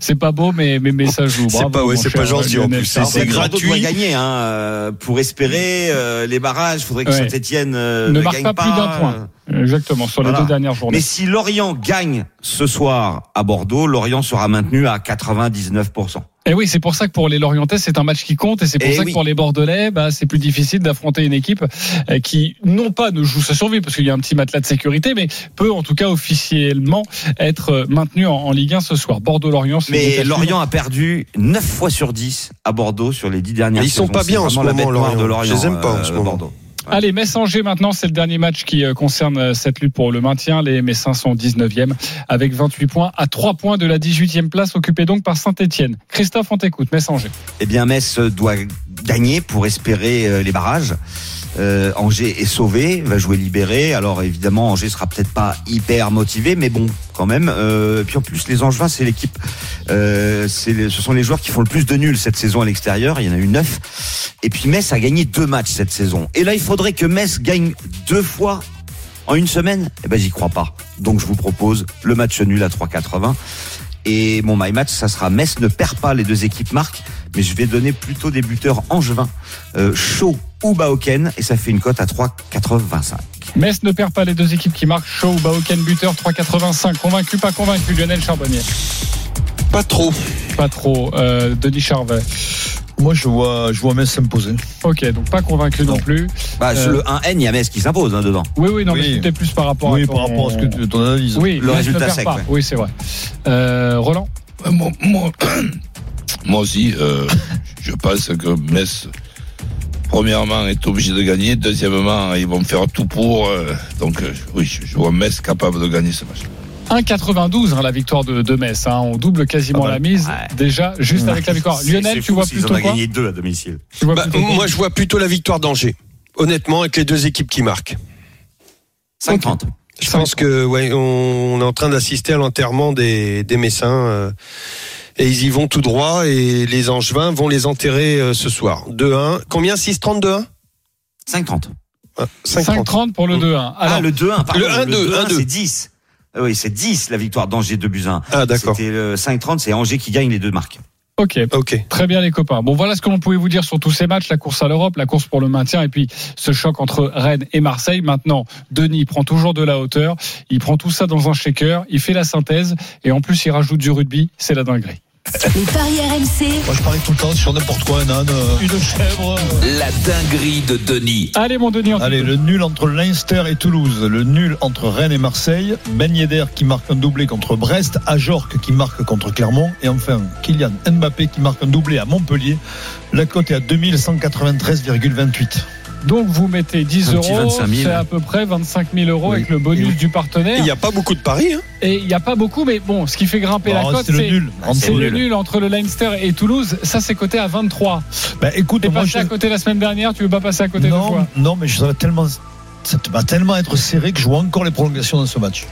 A: C'est pas beau, mais, mais, mais ça joue.
C: C'est pas- ouais, c'est pas gentil, en plus. C'est gratuit.
E: doit gagner hein, euh, pour espérer euh, les barrages. Il faudrait que
A: Ouais.
E: Saint-Etienne
A: Ne
E: ne,
A: marque
E: gagne
A: pas plus d'un point. Exactement, sur les deux dernières journées.
E: Mais si Lorient gagne ce soir à Bordeaux, Lorient sera maintenu à 99%.
A: Et oui, c'est pour ça que pour les Lorientais, c'est un match qui compte, et c'est pour
E: Eh
A: ça que pour les Bordelais, bah, c'est plus difficile d'affronter une équipe euh, qui, non pas ne joue sa survie, parce qu'il y a un petit matelas de sécurité, mais peut en tout cas officiellement être euh, maintenu en, en Ligue 1 ce soir. Bordeaux-Lorient,
E: Mais. Lorient a perdu 9 fois sur 10 à Bordeaux sur les 10 dernières
C: ils sont
E: saisons.
C: pas
E: C'est
C: bien en ce moment, Lorient.
E: de Lorient.
C: Je les aime pas en ce
E: euh,
C: moment.
E: Bordeaux.
A: Allez, Metz-Angers maintenant, c'est le dernier match qui euh, concerne euh, cette lutte pour le maintien. Les Messins sont 19e avec 28 points à 3 points de la 18e place occupée donc par Saint-Etienne. Christophe, on t'écoute, Metz-Angers.
E: Eh bien, Metz doit gagner pour espérer euh, les barrages. Euh, Angers est sauvé, va jouer libéré. Alors évidemment, Angers sera peut-être pas hyper motivé, mais bon, quand même. Euh, puis en plus, les Angevins, c'est l'équipe, euh, ce sont les joueurs qui font le plus de nuls cette saison à l'extérieur. Il y en a eu neuf. Et puis Metz a gagné deux matchs cette saison. Et là, il faudrait que Metz gagne deux fois en une semaine? Eh ben, j'y crois pas. Donc, je vous propose le match nul à 3,80. Et mon my match, ça sera Metz ne perd pas, les deux équipes marquent, mais je vais donner plutôt des buteurs angevins, euh, Shaw ou Baoken, et ça fait une cote à 3,85.
A: Metz ne perd pas les deux équipes qui marquent. Shaw, Baoken, buteur 3,85. Convaincu, pas convaincu, Lionel Charbonnier?
C: Pas trop.
A: Pas trop. Euh, Denis Charvet.
F: Moi, je vois, je vois Metz s'imposer.
A: Ok, donc pas convaincu non, plus.
E: Bah,
A: Euh,
E: sur le 1N, il y a Metz qui s'impose hein, dedans.
A: Oui, oui, non, mais c'était plus par rapport
F: oui,
A: à
F: par
A: ton-
F: rapport à ce que tu, ton analyse.
A: Oui,
E: Le résultat sec, ouais.
A: Oui, c'est vrai. Euh, Roland
D: Euh, Moi, moi, moi aussi, euh, je pense que Metz, premièrement, est obligé de gagner. Deuxièmement, ils vont faire tout pour. euh, donc, euh, oui, je, je vois Metz capable de gagner ce match.
A: 1,92 hein, la victoire de, de Metz. Hein. On double quasiment
F: Ah bah,
A: la mise
E: ouais.
A: déjà juste avec la victoire. Lionel, tu
E: fou
A: vois plutôt
E: en ont
A: quoi
E: gagné deux à domicile.
A: Tu vois
C: Bah, moi, je vois plutôt la victoire d'Angers. Honnêtement, avec les deux équipes qui marquent.
E: 5,30.
C: Je pense que ouais, on est en train d'assister à l'enterrement des, des Messins. euh, et ils y vont tout droit et les Angevins vont les enterrer euh, ce soir. 2-1. Combien? 6-30 2-1
E: 5,30.
C: Ah, 5-30.
A: 5,30 pour le 2-1.
E: Ah,
A: Alors,
E: le 2-1, pardon.
C: Le 1-2,
E: 2-1,
C: 1-2.
E: c'est 10. Ah Oui, c'est 10 la victoire d'Angers de Buzyn.
C: Ah, d'accord.
E: C'était le 5-30, c'est Angers qui gagne les deux marques.
A: ok.
C: Ok.
A: Très bien les copains. Bon voilà ce que l'on pouvait vous dire sur tous ces matchs, la course à l'Europe, la course pour le maintien et puis ce choc entre Rennes et Marseille. Maintenant, Denis prend toujours de la hauteur, il prend tout ça dans un shaker, il fait la synthèse et en plus il rajoute du rugby, c'est la dinguerie.
B: Les paris RMC.
F: Moi, je parie tout le temps sur n'importe quoi, un âne, euh, une chèvre. euh.
G: La dinguerie de Denis.
A: Allez mon Denis, on
F: Allez, le nul entre Leinster et Toulouse, le nul entre Rennes et Marseille, Ben Yedder qui marque un doublé contre Brest, Ajorc qui marque contre Clermont, et enfin Kylian Mbappé qui marque un doublé à Montpellier. La cote est à 2193,28.
A: Donc vous mettez 10
E: Un petit
A: euros,
E: 25 000.
A: c'est à peu près 25 000 euros
E: Oui.
A: avec le bonus
E: oui.
A: du partenaire.
C: Il n'y a pas beaucoup de paris. Hein.
A: Et il n'y a pas beaucoup, mais bon, ce qui fait grimper la
F: Alors,
A: cote,
F: c'est le
A: c'est
F: nul.
A: c'est le nul entre le Leinster et Toulouse. Ça, c'est coté à 23.
F: Bah, écoute,
A: T'es
F: moi,
A: passé
F: je...
A: à côté la semaine dernière, tu veux pas passer à côté deux
F: non,
A: fois
F: non, mais ça va tellement, ça va tellement être serré que je vois encore les prolongations dans ce match.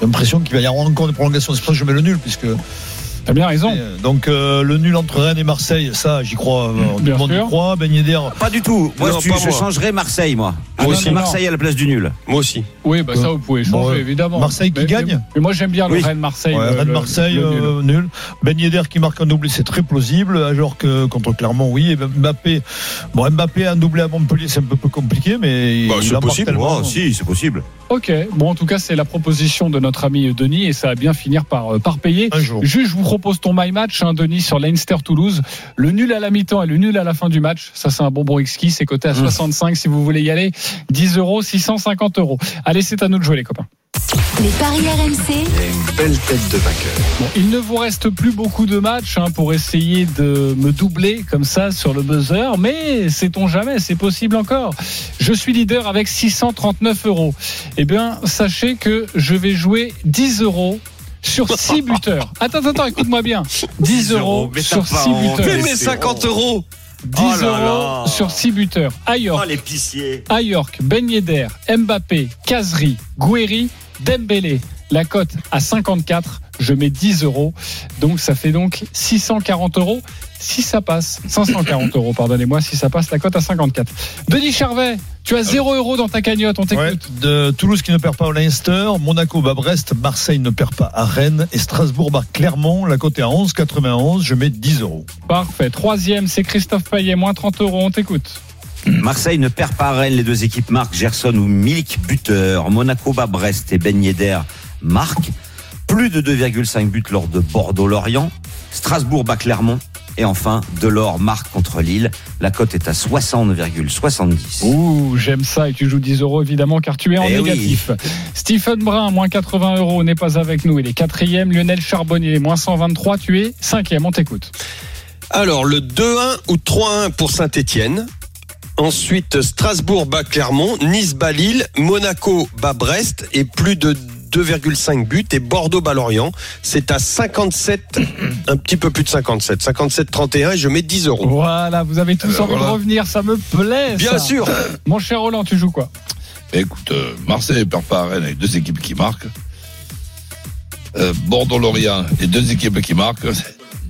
F: J'ai l'impression qu'il va y avoir encore des prolongations. C'est pour ça que je mets le nul, puisque
A: T'as bien raison.
F: Euh, Donc euh, le nul entre Rennes et Marseille, ça j'y crois. euh, tout
A: Bien
F: le monde y
A: sûr.
F: croit. Ben Yedder,
E: Pas du tout. Moi,
C: Non,
E: je,
C: pas
E: je
C: moi.
E: changerais Marseille, moi.
A: Ah,
E: mettrais
A: non, non.
E: Marseille à la place du nul.
C: Moi aussi.
A: Oui, bah ça, vous pouvez changer,
F: Bon,
A: évidemment.
F: Marseille qui
A: Mais-
F: gagne
A: mais, mais moi, j'aime bien le. Rennes-Marseille.
F: ouais,
A: le-
F: Rennes
A: le-
F: Marseille
A: le nul.
F: euh, nul. Ben Yedder qui marque un doublé, c'est très plausible. Alors que contre Clermont, oui. Et ben, Mbappé, bon Mbappé a un doublé à Montpellier, c'est un peu plus compliqué, mais
C: Bah, c'est possible.
E: Oh, si, c'est possible.
A: Ok. Bon, en tout cas, c'est la proposition de notre ami Denis et ça va bien finir par, par payer.
F: Un jour.
A: Vous propose ton my match, hein, Denis, sur Leinster-Toulouse. Le nul à la mi-temps et le nul à la fin du match. Ça, c'est un bonbon exquis. C'est coté à 65 si vous voulez y aller. 10 euros, 650 euros. Allez, c'est à nous de jouer, les copains.
B: Les paris RMC.
K: Une belle tête de vainqueur.
A: Bon, il ne vous reste plus beaucoup de matchs hein, pour essayer de me doubler comme ça sur le buzzer, mais sait-on jamais, c'est possible encore. Je suis leader avec 639 euros. Eh bien, sachez que je vais jouer 10 euros sur 6 buteurs. Attends, attends, écoute-moi bien. 10 euros sur
E: t'as pas
A: 6
E: honte.
A: buteurs.
E: Mais
C: Mais
E: c'est
C: 50 euros
A: 10
E: Oh là
A: euros
E: là.
A: sur 6 buteurs. À
E: Oh,
A: York,
E: l'épicier.
A: à York, Ben Yedder, Mbappé, Kazri, Gouiri, Dembélé. La cote à 54. je mets 10 euros. Donc ça fait donc 640 euros si ça passe. 540 euros, pardonnez-moi, si ça passe la cote à 54. Denis Charvet, tu as 0 euros dans ta cagnotte, on t'écoute.
F: Ouais, de Toulouse qui ne perd pas au Leinster, Monaco bat Brest, Marseille ne perd pas à Rennes et Strasbourg bat Clermont. La cote est à 11,91. Je mets 10 euros.
A: Parfait. Troisième, c'est Christophe Payet, moins 30 euros, on t'écoute.
E: Marseille ne perd pas à Rennes. Les deux équipes marquent Gerson ou Milik buteur. Monaco bat Brest et Ben Yedder marquent. Plus de 2,5 buts lors de Bordeaux-Lorient. Strasbourg bat Clermont. Et enfin, Delors marque contre Lille. La cote est à 60,70.
A: Ouh, j'aime ça. Et tu joues 10 euros évidemment car tu es en
E: Eh oui.
A: négatif. Stephen Brun, moins 80 euros, n'est pas avec nous. Il est quatrième. Lionel Charbonnier, moins 123. Tu es cinquième. On t'écoute.
C: Alors, le 2-1 ou 3-1 pour Saint-Etienne. Ensuite, Strasbourg bat Clermont, Nice bat Lille, Monaco bat Brest et plus de 2,5 buts et Bordeaux bat Lorient. C'est à 57, un petit peu plus de 57, 57-31 et je mets 10 euros.
A: Voilà, vous avez tous
D: Eh ben
A: envie
D: voilà.
A: de revenir. Ça me plaît.
C: Bien
A: ça.
C: sûr.
A: Mon cher Roland, tu joues quoi?
D: Écoute, euh, Marseille ne perd pas à Rennes avec deux équipes qui marquent. Euh, Bordeaux-Lorient, les deux équipes qui marquent.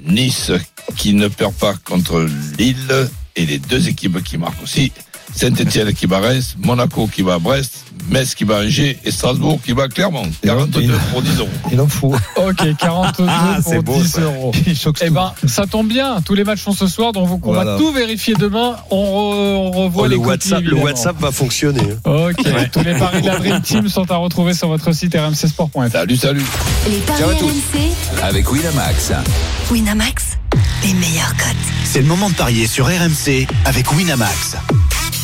D: Nice qui ne perd pas contre Lille et les deux équipes qui marquent aussi. Saint-Etienne qui bat Reims, Monaco qui bat Brest, Metz qui bat Angers et Strasbourg qui bat Clermont. 42 pour 10 euros.
F: Il en faut.
A: Ok, 42
E: Ah, c'est
A: pour
E: beau,
A: 10
E: ça.
A: euros. Eh ben, ça tombe bien. Tous les matchs sont ce soir, donc on va tout vérifier demain. On, re- on revoit
C: Oh,
A: les
C: le,
A: copies,
C: WhatsApp, le. WhatsApp va fonctionner.
A: Ok, tous les paris de la Dream Team sont à retrouver sur votre site rmcsport.fr.
D: Salut, salut.
B: Les paris
C: Ciao à tous.
B: RMC,
G: avec Winamax.
B: Winamax, les meilleurs cotes.
L: C'est le moment de parier sur RMC avec Winamax.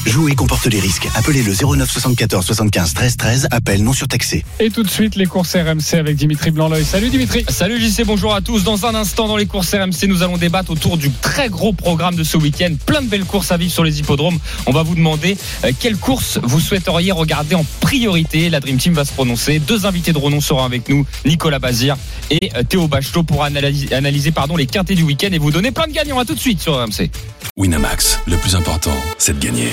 L: Jouer comporte les risques. Appelez le 09 74 75 13 13. Appel non surtaxé.
A: Et tout de suite, les courses RMC avec Dimitri Blanc-L'œil. Salut Dimitri.
M: Salut JC, bonjour à tous. Dans un instant, dans les courses RMC, nous allons débattre autour du très gros programme de ce week-end. Plein de belles courses à vivre sur les hippodromes. On va vous demander euh, quelle course vous souhaiteriez regarder en priorité. La Dream Team va se prononcer. Deux invités de renom seront avec nous, Nicolas Bazir et euh, Théo Bachelot pour analyser, analyser pardon, les quintés du week-end et vous donner plein de gagnants. À tout de suite sur RMC.
L: Winamax, le plus important, c'est de gagner.